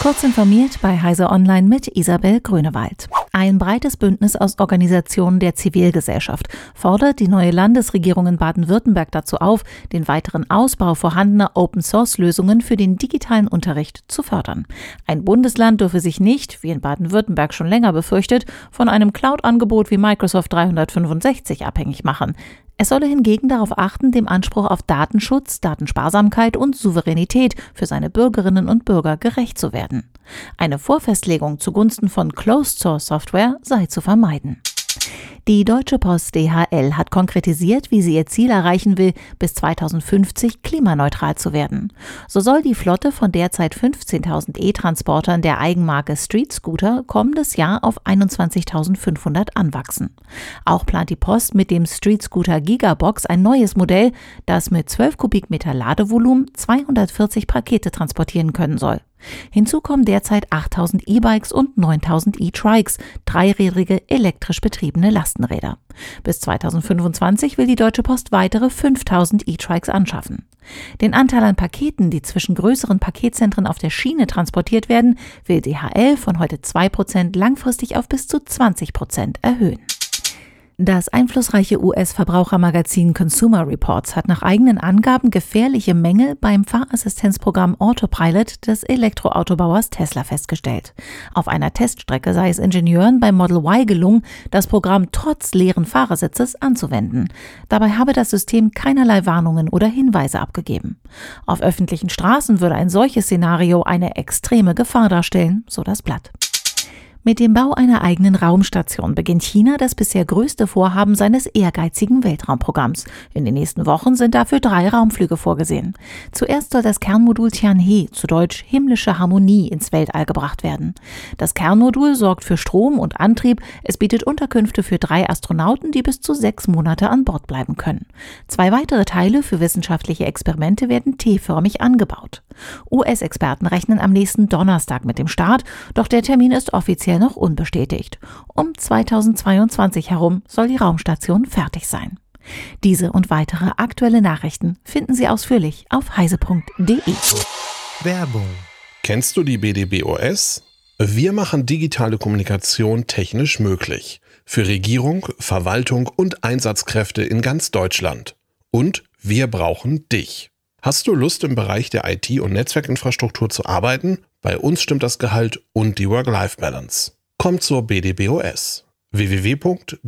Kurz informiert bei Heise Online mit Isabel Grünewald. Ein breites Bündnis aus Organisationen der Zivilgesellschaft fordert die neue Landesregierung in Baden-Württemberg dazu auf, den weiteren Ausbau vorhandener Open-Source-Lösungen für den digitalen Unterricht zu fördern. Ein Bundesland dürfe sich nicht, wie in Baden-Württemberg schon länger befürchtet, von einem Cloud-Angebot wie Microsoft 365 abhängig machen. Es solle hingegen darauf achten, dem Anspruch auf Datenschutz, Datensparsamkeit und Souveränität für seine Bürgerinnen und Bürger gerecht zu werden. Eine Vorfestlegung zugunsten von Closed Source Software sei zu vermeiden. Die Deutsche Post DHL hat konkretisiert, wie sie ihr Ziel erreichen will, bis 2050 klimaneutral zu werden. So soll die Flotte von derzeit 15.000 E-Transportern der Eigenmarke Street Scooter kommendes Jahr auf 21.500 anwachsen. Auch plant die Post mit dem Street Scooter Gigabox ein neues Modell, das mit 12 Kubikmeter Ladevolumen 240 Pakete transportieren können soll. Hinzu kommen derzeit 8000 E-Bikes und 9000 E-Trikes, dreirädrige elektrisch betriebene Lastenräder. Bis 2025 will die Deutsche Post weitere 5000 E-Trikes anschaffen. Den Anteil an Paketen, die zwischen größeren Paketzentren auf der Schiene transportiert werden, will DHL von heute 2% langfristig auf bis zu 20% erhöhen. Das einflussreiche US-Verbrauchermagazin Consumer Reports hat nach eigenen Angaben gefährliche Mängel beim Fahrassistenzprogramm Autopilot des Elektroautobauers Tesla festgestellt. Auf einer Teststrecke sei es Ingenieuren beim Model Y gelungen, das Programm trotz leeren Fahrersitzes anzuwenden. Dabei habe das System keinerlei Warnungen oder Hinweise abgegeben. Auf öffentlichen Straßen würde ein solches Szenario eine extreme Gefahr darstellen, so das Blatt. Mit dem Bau einer eigenen Raumstation beginnt China das bisher größte Vorhaben seines ehrgeizigen Weltraumprogramms. In den nächsten Wochen sind dafür drei Raumflüge vorgesehen. Zuerst soll das Kernmodul Tianhe, zu Deutsch himmlische Harmonie, ins Weltall gebracht werden. Das Kernmodul sorgt für Strom und Antrieb. Es bietet Unterkünfte für drei Astronauten, die bis zu sechs Monate an Bord bleiben können. Zwei weitere Teile für wissenschaftliche Experimente werden T-förmig angebaut. US-Experten rechnen am nächsten Donnerstag mit dem Start, doch der Termin ist offiziell noch unbestätigt. Um 2022 herum soll die Raumstation fertig sein. Diese und weitere aktuelle Nachrichten finden Sie ausführlich auf heise.de. Werbung. Kennst du die BDBOS? Wir machen digitale Kommunikation technisch möglich. Für Regierung, Verwaltung und Einsatzkräfte in ganz Deutschland. Und wir brauchen dich. Hast du Lust im Bereich der IT- und Netzwerkinfrastruktur zu arbeiten? Bei uns stimmt das Gehalt und die Work-Life-Balance. Kommt zur BDBOS www.bdbos.de